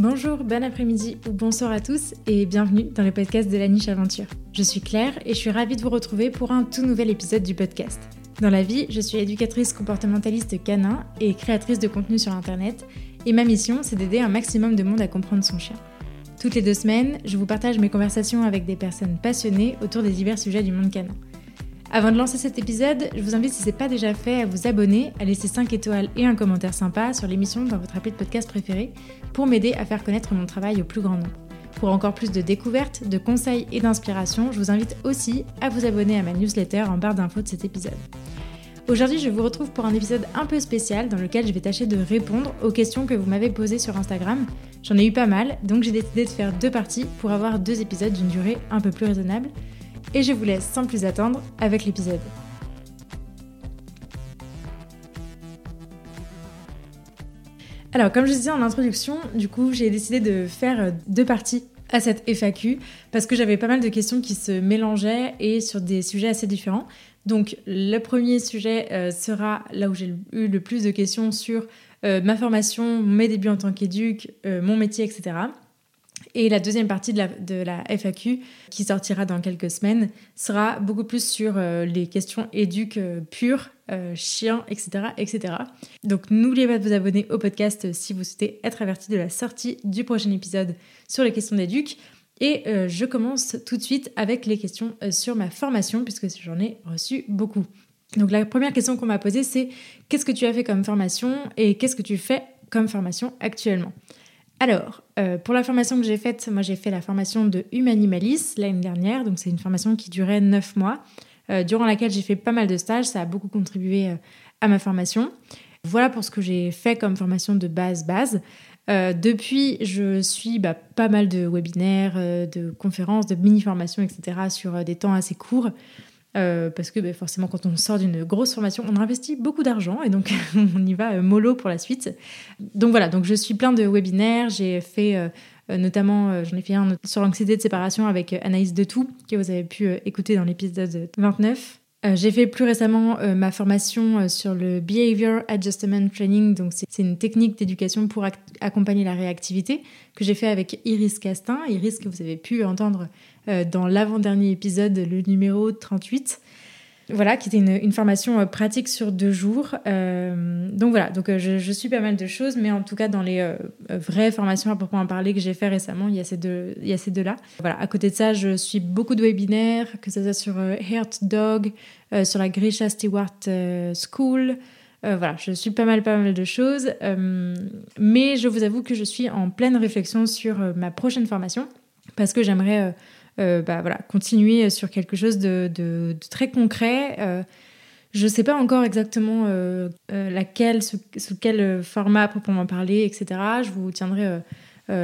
Bonjour, bon après-midi ou bonsoir à tous et bienvenue dans le podcast de la niche aventure. Je suis Claire et je suis ravie de vous retrouver pour un tout nouvel épisode du podcast. Dans la vie, je suis éducatrice comportementaliste canin et créatrice de contenu sur internet et ma mission c'est d'aider un maximum de monde à comprendre son chien. Toutes les deux semaines, je vous partage mes conversations avec des personnes passionnées autour des divers sujets du monde canin. Avant de lancer cet épisode, je vous invite, si ce n'est pas déjà fait, à vous abonner, à laisser 5 étoiles et un commentaire sympa sur l'émission dans votre appli de podcast préféré pour m'aider à faire connaître mon travail au plus grand nombre. Pour encore plus de découvertes, de conseils et d'inspiration, je vous invite aussi à vous abonner à ma newsletter en barre d'infos de cet épisode. Aujourd'hui, je vous retrouve pour un épisode un peu spécial dans lequel je vais tâcher de répondre aux questions que vous m'avez posées sur Instagram. J'en ai eu pas mal, donc j'ai décidé de faire deux parties pour avoir deux épisodes d'une durée un peu plus raisonnable et je vous laisse sans plus attendre avec l'épisode. Alors, comme je disais en introduction, du coup, j'ai décidé de faire deux parties à cette FAQ parce que j'avais pas mal de questions qui se mélangeaient et sur des sujets assez différents. Donc, le premier sujet euh, sera là où j'ai eu le plus de questions sur euh, ma formation, mes débuts en tant qu'éduc, euh, mon métier, etc. Et la deuxième partie de la, FAQ, qui sortira dans quelques semaines, sera beaucoup plus sur euh, les questions éduques euh, pures, euh, chiens, etc., etc. Donc n'oubliez pas de vous abonner au podcast si vous souhaitez être averti de la sortie du prochain épisode sur les questions d'éduc. Et je commence tout de suite avec les questions sur ma formation, puisque j'en ai reçu beaucoup. Donc la première question qu'on m'a posée, c'est qu'est-ce que tu as fait comme formation et qu'est-ce que tu fais comme formation actuellement? Alors, euh, pour la formation que j'ai faite, moi j'ai fait la formation de Humanimalis l'année dernière, donc c'est une formation qui durait 9 mois, euh, durant laquelle j'ai fait pas mal de stages, ça a beaucoup contribué euh, à ma formation. Voilà pour ce que j'ai fait comme formation de base-base. depuis, je suis bah, pas mal de webinaires, de conférences, de mini-formations, etc. sur des temps assez courts. Euh, parce que ben, forcément, quand on sort d'une grosse formation, on investit beaucoup d'argent et donc on y va euh, mollo pour la suite. Donc voilà, donc je suis plein de webinaires. J'ai fait euh, notamment, j'en ai fait un sur l'anxiété de séparation avec Anaïs Detout, que vous avez pu écouter dans l'épisode 29. J'ai fait plus récemment ma formation sur le Behavior Adjustment Training, donc c'est une technique d'éducation pour accompagner la réactivité que j'ai fait avec Iris Castin. Iris que vous avez pu entendre euh, dans l'avant-dernier épisode, le numéro 38. Voilà, qui était une, formation euh, pratique sur deux jours. Euh, donc voilà, donc je, suis pas mal de choses, mais en tout cas dans les vraies formations à proprement parler que j'ai fait récemment, il y a ces deux, il y a ces deux là. Voilà, à côté de ça, je suis beaucoup de webinaires, que ce soit sur Heart Dog, sur la Grisha Stewart School. voilà, je suis pas mal, pas mal de choses, mais je vous avoue que je suis en pleine réflexion sur ma prochaine formation parce que j'aimerais euh, bah, voilà, continuer sur quelque chose de, très concret. Euh, je ne sais pas encore exactement euh, laquelle, sous, quel format proprement parler, etc. Je vous tiendrai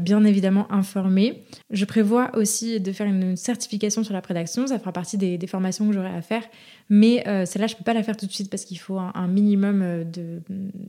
bien évidemment informé. Je prévois aussi de faire une certification sur la prédaction. Ça fera partie des, formations que j'aurai à faire. Mais celle-là, je ne peux pas la faire tout de suite parce qu'il faut un, minimum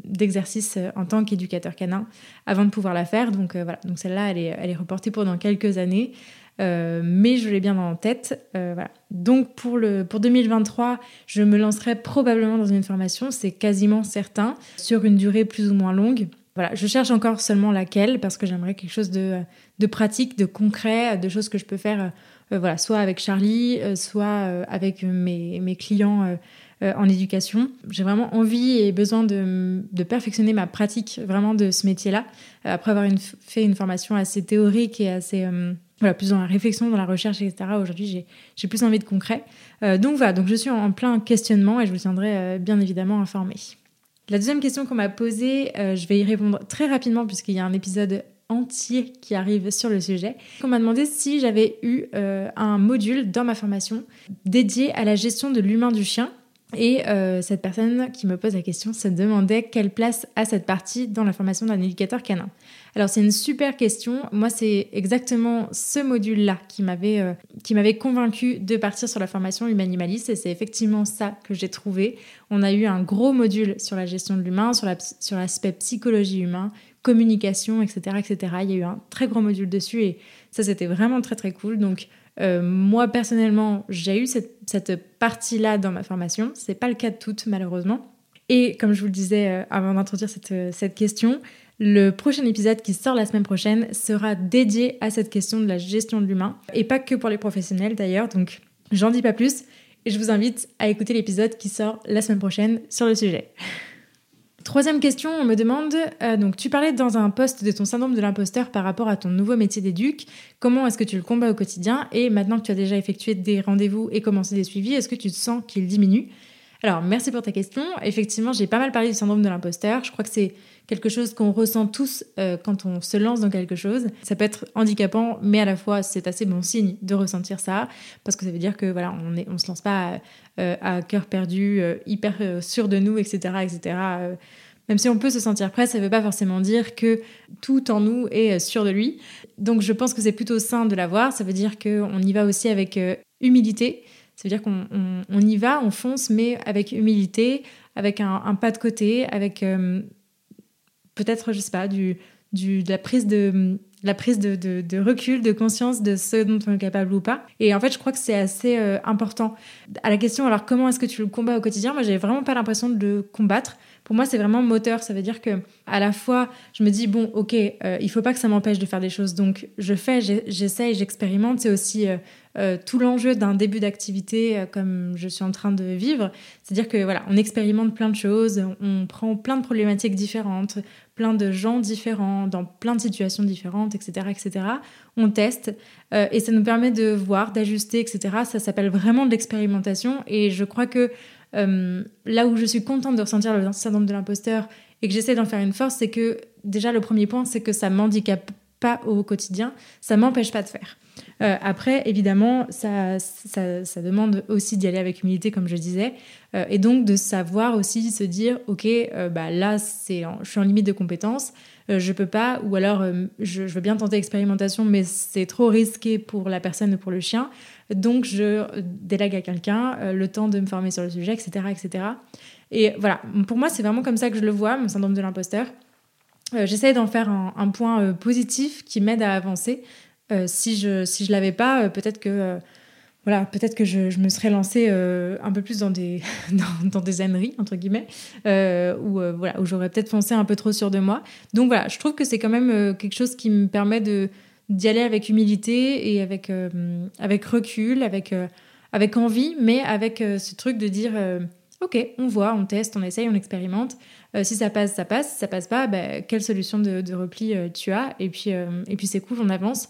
d'exercice en tant qu'éducateur canin avant de pouvoir la faire. Donc voilà, donc celle-là, elle est, elle est reportée pour dans quelques années. Euh, mais je l'ai bien en tête. Euh, voilà. Donc pour, le, pour 2023, je me lancerai probablement dans une formation, c'est quasiment certain, sur une durée plus ou moins longue. Voilà, je cherche encore seulement laquelle parce que j'aimerais quelque chose de, de, pratique, de concret, de choses que je peux faire, euh, voilà, soit avec Charlie, soit avec mes, mes clients en éducation. J'ai vraiment envie et besoin de, de, perfectionner ma pratique vraiment de ce métier-là. après avoir fait une formation assez théorique et assez voilà, plus dans la réflexion, dans la recherche, etc. Aujourd'hui, j'ai plus envie de concret. Euh, donc voilà, donc je suis en, plein questionnement et je vous tiendrai euh, bien évidemment informé. La deuxième question qu'on m'a posée, euh, je vais y répondre très rapidement puisqu'il y a un épisode entier qui arrive sur le sujet. On m'a demandé si j'avais eu un module dans ma formation dédié à la gestion de l'humain du chien et euh, cette personne qui me pose la question se demandait quelle place a cette partie dans la formation d'un éducateur canin. Alors c'est une super question. Moi c'est exactement ce module-là qui m'avait euh, qui m'avait convaincu de partir sur la formation humanimaliste et c'est effectivement ça que j'ai trouvé. On a eu un gros module sur la gestion de l'humain, sur l'aspect psychologie humain, communication, etc., etc. Il y a eu un très gros module dessus et ça c'était vraiment très très cool. Donc euh, moi, personnellement, j'ai eu cette, partie-là dans ma formation. Ce n'est pas le cas de toutes, malheureusement. Et comme je vous le disais euh, avant d'introduire cette, question, Le prochain épisode qui sort la semaine prochaine sera dédié à cette question de la gestion de l'humain, et pas que pour les professionnels d'ailleurs, donc j'en dis pas plus, et je vous invite à écouter l'épisode qui sort la semaine prochaine sur le sujet. Troisième question, on me demande, euh, donc tu parlais dans un post de ton syndrome de l'imposteur par rapport à ton nouveau métier d'éduc, comment est-ce que tu le combats au quotidien? Et maintenant que tu as déjà effectué des rendez-vous et commencé des suivis, est-ce que tu sens qu'il diminue? Alors merci pour ta question, effectivement j'ai pas mal parlé du syndrome de l'imposteur, je crois que c'est quelque chose qu'on ressent tous euh, quand on se lance dans quelque chose. Ça peut être handicapant, mais à la fois c'est assez bon signe de ressentir ça, parce que ça veut dire que voilà, on ne on se lance pas euh, à, cœur perdu, euh, hyper sûr de nous, etc., etc. même si on peut se sentir prêt, ça ne veut pas forcément dire que tout en nous est sûr de lui. Donc je pense que c'est plutôt sain de l'avoir. Ça veut dire qu'on y va aussi avec humilité. Ça veut dire qu'on on, y va, on fonce, mais avec humilité, avec un, un pas de côté, avec peut-être, je sais pas, du, du, de la prise de la prise de, recul, de conscience de ce dont on est capable ou pas. Et en fait, je crois que c'est assez euh, important. À la question, alors comment est-ce que tu le combats au quotidien? Moi, j'ai vraiment pas l'impression de le combattre. Pour moi, c'est vraiment moteur. Ça veut dire que à la fois, je me dis bon, ok, euh, il faut pas que ça m'empêche de faire des choses. Donc, je fais, j'essaye, j'expérimente. C'est aussi euh, euh, tout l'enjeu d'un début d'activité euh, comme je suis en train de vivre. C'est-à-dire que voilà, on expérimente plein de choses, on prend plein de problématiques différentes, plein de gens différents, dans plein de situations différentes, etc., etc. On teste et ça nous permet de voir, d'ajuster, etc. Ça s'appelle vraiment de l'expérimentation et je crois que là où je suis contente de ressentir le syndrome de l'imposteur et que j'essaie d'en faire une force, c'est que déjà le premier point, c'est que ça m'handicape pas au quotidien, ça m'empêche pas de faire. Euh, après, évidemment, ça, ça, demande aussi d'y aller avec humilité, comme je disais, euh, et donc de savoir aussi se dire, ok, euh, bah là, c'est, je suis en limite de compétences, je peux pas, ou alors je, veux bien tenter l'expérimentation, mais c'est trop risqué pour la personne ou pour le chien, donc je délègue à quelqu'un le temps de me former sur le sujet, etc., etc. Et voilà, pour moi, c'est vraiment comme ça que je le vois, mon syndrome de l'imposteur. J'essaie d'en faire un, point positif qui m'aide à avancer. Euh, si je si je l'avais pas, euh, peut-être que euh, voilà, peut-être que je, me serais lancée un peu plus dans des dans, des âneries entre guillemets, ou voilà, où j'aurais peut-être foncé un peu trop sûr de moi. Donc voilà, je trouve que c'est quand même quelque chose qui me permet de d'y aller avec humilité et avec avec recul, avec avec envie, mais avec ce truc de dire ok, on voit, on teste, on essaye, on expérimente. si ça passe, ça passe. Si ça passe pas, bah, quelle solution de, repli tu as? Et puis, et puis c'est cool, on avance.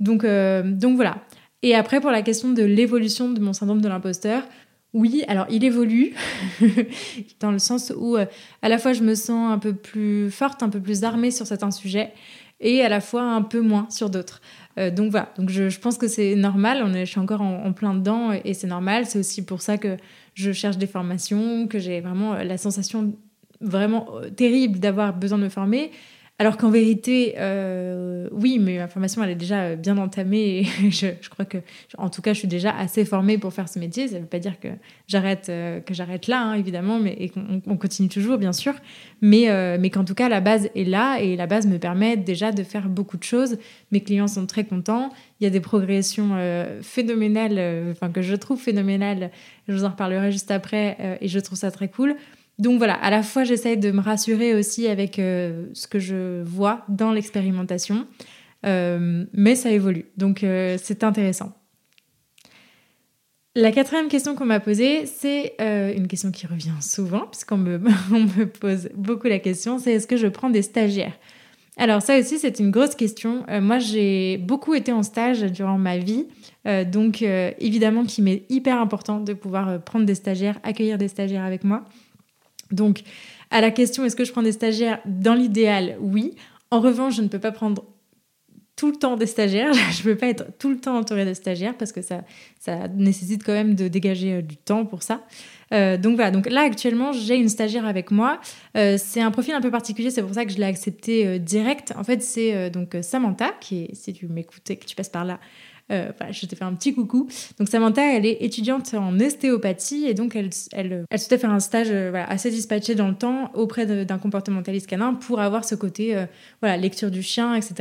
Donc, euh, donc voilà. Et après, pour la question de l'évolution de mon syndrome de l'imposteur, oui, alors il évolue dans le sens où euh, à la fois je me sens un peu plus forte, un peu plus armée sur certains sujets et à la fois un peu moins sur d'autres. Euh, donc voilà, donc je, pense que c'est normal, on est, je suis encore en, plein dedans et c'est normal. C'est aussi pour ça que je cherche des formations, que j'ai vraiment la sensation vraiment terrible d'avoir besoin de me former alors qu'en vérité, euh, oui, mais ma formation, elle est déjà euh, bien entamée je, crois que, en tout cas, je suis déjà assez formée pour faire ce métier. Ça ne veut pas dire que j'arrête euh, que j'arrête là, hein, évidemment, mais et qu'on continue toujours, bien sûr. Mais, mais qu'en tout cas, la base est là et la base me permet déjà de faire beaucoup de choses. Mes clients sont très contents. Il y a des progressions phénoménales, enfin que je trouve phénoménales. Je vous en reparlerai juste après et je trouve ça très cool. Donc voilà, à la fois j'essaye de me rassurer aussi avec euh, ce que je vois dans l'expérimentation, euh, mais ça évolue, donc euh, c'est intéressant. La quatrième question qu'on m'a posée, c'est une question qui revient souvent, puisqu'on me, me pose beaucoup la question, c'est est-ce que je prends des stagiaires? Alors ça aussi, c'est une grosse question. moi, j'ai beaucoup été en stage durant ma vie, donc évidemment qu'il m'est hyper important de pouvoir prendre des stagiaires, accueillir des stagiaires avec moi. Donc, à la question est-ce que je prends des stagiaires? Dans l'idéal, oui. En revanche, je ne peux pas prendre tout le temps des stagiaires. Je ne peux pas être tout le temps entourée de stagiaires parce que ça, ça nécessite quand même de dégager euh, du temps pour ça. Euh, donc voilà, donc là actuellement j'ai une stagiaire avec moi. Euh, c'est un profil un peu particulier, c'est pour ça que je l'ai accepté direct. En fait, c'est donc Samantha qui est, si tu m'écoutes et que tu passes par là, euh, je te fais un petit coucou. Donc Samantha, elle est étudiante en ostéopathie et donc elle, elle, elle souhaitait faire un stage euh, assez dispatché dans le temps auprès d'un comportementaliste canin pour avoir ce côté euh, voilà, lecture du chien, etc.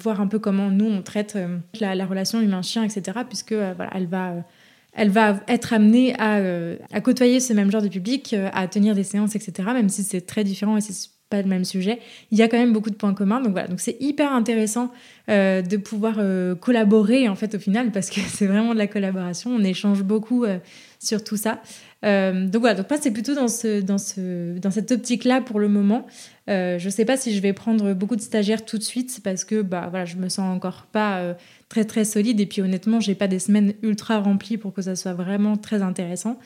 voir un peu comment nous on traite la, relation humain-chien, etc. Puisque voilà, elle va elle va être amenée à, à, côtoyer ce même genre de public, à tenir des séances, etc. Même si c'est très différent et c'est pas le même sujet, il y a quand même beaucoup de points communs. Donc voilà, donc c'est hyper intéressant euh, de pouvoir euh, collaborer en fait au final parce que c'est vraiment de la collaboration. On échange beaucoup euh, sur tout ça. donc voilà, donc moi c'est plutôt dans ce dans ce dans cette optique là pour le moment. je sais pas si je vais prendre beaucoup de stagiaires tout de suite parce que bah voilà, je me sens encore pas très très solide et puis honnêtement j'ai pas des semaines ultra remplies pour que ça soit vraiment très intéressant.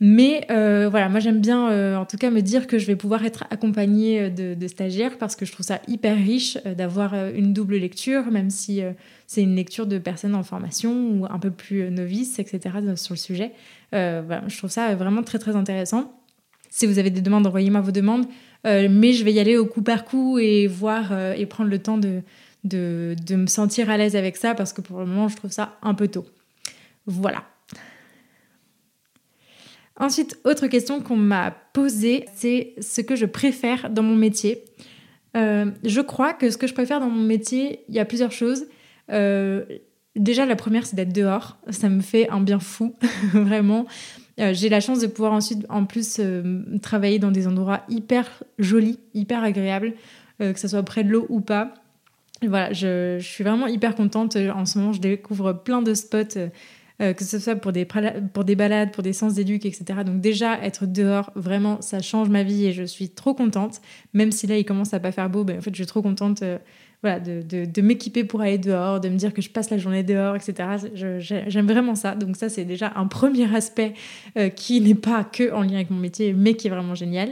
Mais euh, voilà, moi j'aime bien euh, en tout cas me dire que je vais pouvoir être accompagnée euh, de, stagiaires parce que je trouve ça hyper riche d'avoir une double lecture, même si c'est une lecture de personnes en formation ou un peu plus novices, etc. sur le sujet. Voilà, je trouve ça vraiment très très intéressant. Si vous avez des demandes, envoyez-moi vos demandes. mais je vais y aller au coup par coup et voir et prendre le temps de, de, de me sentir à l'aise avec ça parce que pour le moment je trouve ça un peu tôt. Voilà. Ensuite, autre question qu'on m'a posée, c'est ce que je préfère dans mon métier. Euh, je crois que ce que je préfère dans mon métier, il y a plusieurs choses. Euh, déjà, la première, c'est d'être dehors. Ça me fait un bien fou, vraiment. Euh, j'ai la chance de pouvoir ensuite, en plus, travailler dans des endroits hyper jolis, hyper agréables, que ce soit près de l'eau ou pas. voilà, je, je, suis vraiment hyper contente. En ce moment, je découvre plein de spots euh, que ce soit pour des, pour des balades, pour des sens d'éduc, etc. Donc déjà, être dehors, vraiment, ça change ma vie et je suis trop contente. Même si là, il commence à pas faire beau, ben, en fait, je suis trop contente euh, voilà, de, de, m'équiper pour aller dehors, de me dire que je passe la journée dehors, etc. J'aime vraiment ça. Donc ça, c'est déjà un premier aspect euh, qui n'est pas que en lien avec mon métier, mais qui est vraiment génial.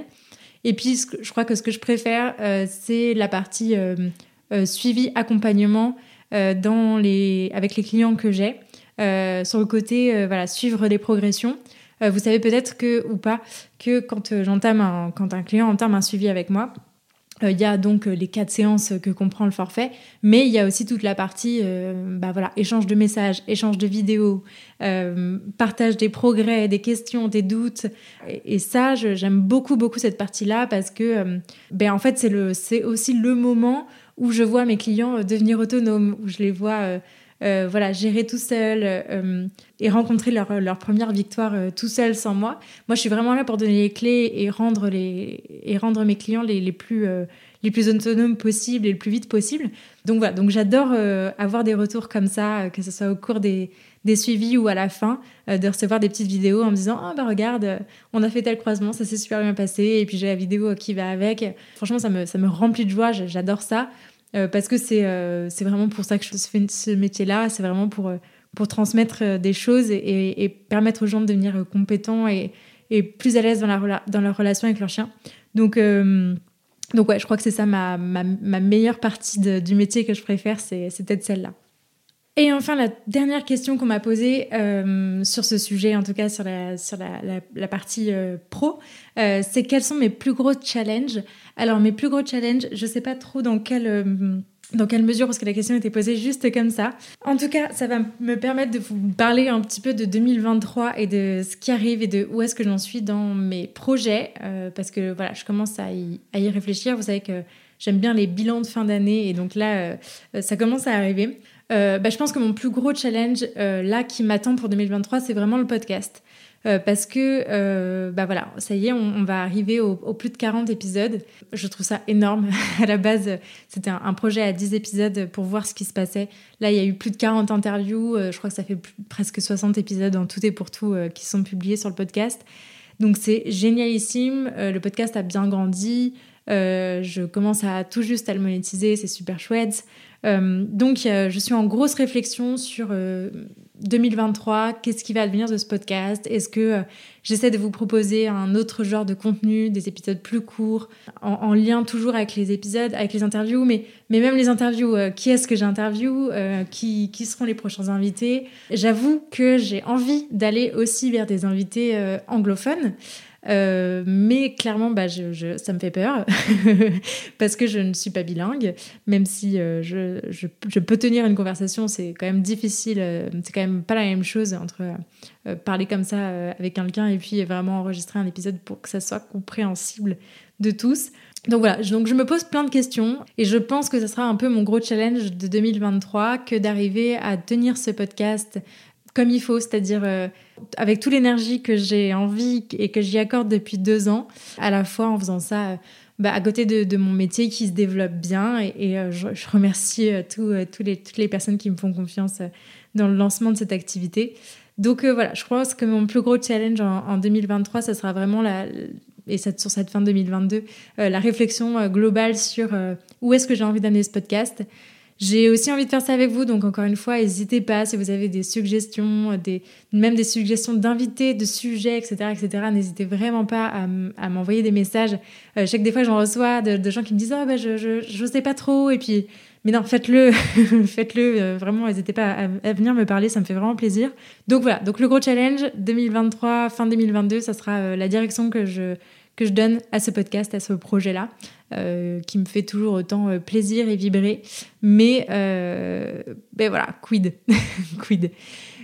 Et puis, je crois que ce que je préfère, c'est la partie suivi, accompagnement dans les, avec les clients que j'ai. Euh, sur le côté euh, voilà suivre des progressions. Euh, vous savez peut-être que ou pas que quand j'entame un, quand un client entame un suivi avec moi, il y a donc les quatre séances que comprend le forfait, mais il y a aussi toute la partie bah voilà, échange de messages, échange de vidéos, partage des progrès, des questions, des doutes. Et, ça, j'aime beaucoup, beaucoup cette partie-là parce que ben, en fait, c'est aussi le moment où je vois mes clients devenir autonomes, où je les vois euh, voilà, gérer tout seul euh, et rencontrer leur, leur première victoire euh, tout seul sans moi. Moi, je suis vraiment là pour donner les clés et rendre, les, et rendre mes clients les, les plus, les plus autonomes possibles et le plus vite possible. Donc voilà, donc j'adore avoir des retours comme ça, que ce soit au cours des, des suivis ou à la fin, de recevoir des petites vidéos en me disant Ah, bah regarde, on a fait tel croisement, ça s'est super bien passé, et puis j'ai la vidéo qui va avec. Franchement, ça me, ça me remplit de joie, j'adore ça. Euh, parce que euh, c'est vraiment pour ça que je fais ce métier-là, c'est vraiment pour, euh, pour transmettre des choses et, permettre aux gens de devenir compétents et, plus à l'aise dans, la, dans leur relation avec leur chien. Donc, donc ouais, je crois que c'est ça ma, ma, ma, meilleure partie du métier que je préfère, c'est peut-être celle-là. Et enfin, la dernière question qu'on m'a posée sur ce sujet, en tout cas sur la, sur la, partie pro, c'est quels sont mes plus gros challenges? Alors, mes plus gros challenges, je sais pas trop dans quelle, euh, dans quelle mesure, parce que la question était posée juste comme ça. En tout cas, ça va me permettre de vous parler un petit peu de 2023 et de ce qui arrive et de où est-ce que j'en suis dans mes projets, euh, parce que voilà, je commence à y, à y, réfléchir. Vous savez que j'aime bien les bilans de fin d'année, et donc là, euh, ça commence à arriver. Bah, je pense que mon plus gros challenge là qui m'attend pour 2023, c'est vraiment le podcast. Euh, parce que, euh, bah voilà, ça y est, on, va arriver au, plus de 40 épisodes. Je trouve ça énorme. à la base, c'était un, projet à 10 épisodes pour voir ce qui se passait. Là, il y a eu plus de 40 interviews. Euh, je crois que ça fait presque 60 épisodes en tout et pour tout qui sont publiés sur le podcast. Donc c'est génialissime. le podcast a bien grandi. je commence à tout juste à le monétiser. C'est super chouette. Donc je suis en grosse réflexion sur 2023, qu'est-ce qui va advenir de ce podcast? Est-ce que euh, j'essaie de vous proposer un autre genre de contenu, des épisodes plus courts, en, lien toujours avec les épisodes, avec les interviews, mais, même les interviews, euh, qui est-ce que j'interviewe euh, qui seront les prochains invités? J'avoue que j'ai envie d'aller aussi vers des invités anglophones. Euh, mais clairement, bah, ça me fait peur parce que je ne suis pas bilingue, même si euh, je, peux tenir une conversation, c'est quand même difficile, euh, c'est quand même pas la même chose entre parler comme ça avec quelqu'un et puis vraiment enregistrer un épisode pour que ça soit compréhensible de tous. Donc voilà, donc je me pose plein de questions et je pense que ce sera un peu mon gros challenge de 2023 que d'arriver à tenir ce podcast comme il faut, c'est-à-dire euh, avec toute l'énergie que j'ai envie et que j'y accorde depuis deux ans, à la fois en faisant ça euh, bah, à côté de, mon métier qui se développe bien. Et, je, remercie tous les, toutes les personnes qui me font confiance dans le lancement de cette activité. Donc voilà, je pense que mon plus gros challenge en, 2023, ça sera vraiment la, et sur cette fin 2022, la réflexion globale sur où est-ce que j'ai envie d'amener ce podcast. J'ai aussi envie de faire ça avec vous, donc encore une fois, n'hésitez pas si vous avez des suggestions, des, même des suggestions d'invités, de sujets, etc., etc. N'hésitez vraiment pas à, m'envoyer des messages. Euh, je sais que des fois, j'en reçois de, gens qui me disent oh, bah, je, je, sais pas trop, et puis mais non, faites-le, faites-le, euh, vraiment, n'hésitez pas à, venir me parler, ça me fait vraiment plaisir. Donc voilà, donc le gros challenge 2023, fin 2022, ça sera euh, la direction que je, que je donne à ce podcast, à ce projet-là, euh, qui me fait toujours autant euh, plaisir et vibrer. Mais euh, ben voilà, quid, quid.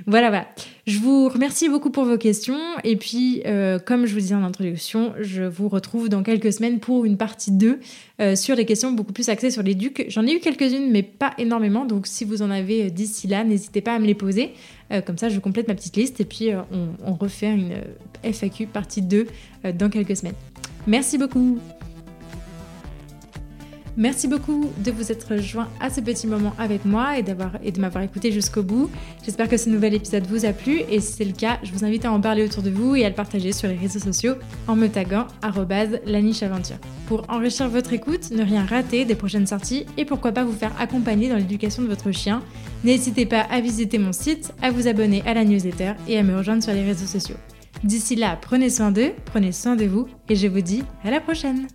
Voilà, voilà. Je vous remercie beaucoup pour vos questions. Et puis, comme je vous disais en introduction, je vous retrouve dans quelques semaines pour une partie 2 sur les questions beaucoup plus axées sur les ducs. J'en ai eu quelques-unes, mais pas énormément. Donc, si vous en avez d'ici là, n'hésitez pas à me les poser. comme ça, je complète ma petite liste et puis on, on refait une FAQ partie 2 dans quelques semaines. Merci beaucoup Merci beaucoup de vous être joint à ce petit moment avec moi et, et de m'avoir écouté jusqu'au bout. J'espère que ce nouvel épisode vous a plu et si c'est le cas, je vous invite à en parler autour de vous et à le partager sur les réseaux sociaux en me taguant @lanicheaventure. Pour enrichir votre écoute, ne rien rater des prochaines sorties et pourquoi pas vous faire accompagner dans l'éducation de votre chien, n'hésitez pas à visiter mon site, à vous abonner à la newsletter et à me rejoindre sur les réseaux sociaux. D'ici là, prenez soin d'eux, prenez soin de vous et je vous dis à la prochaine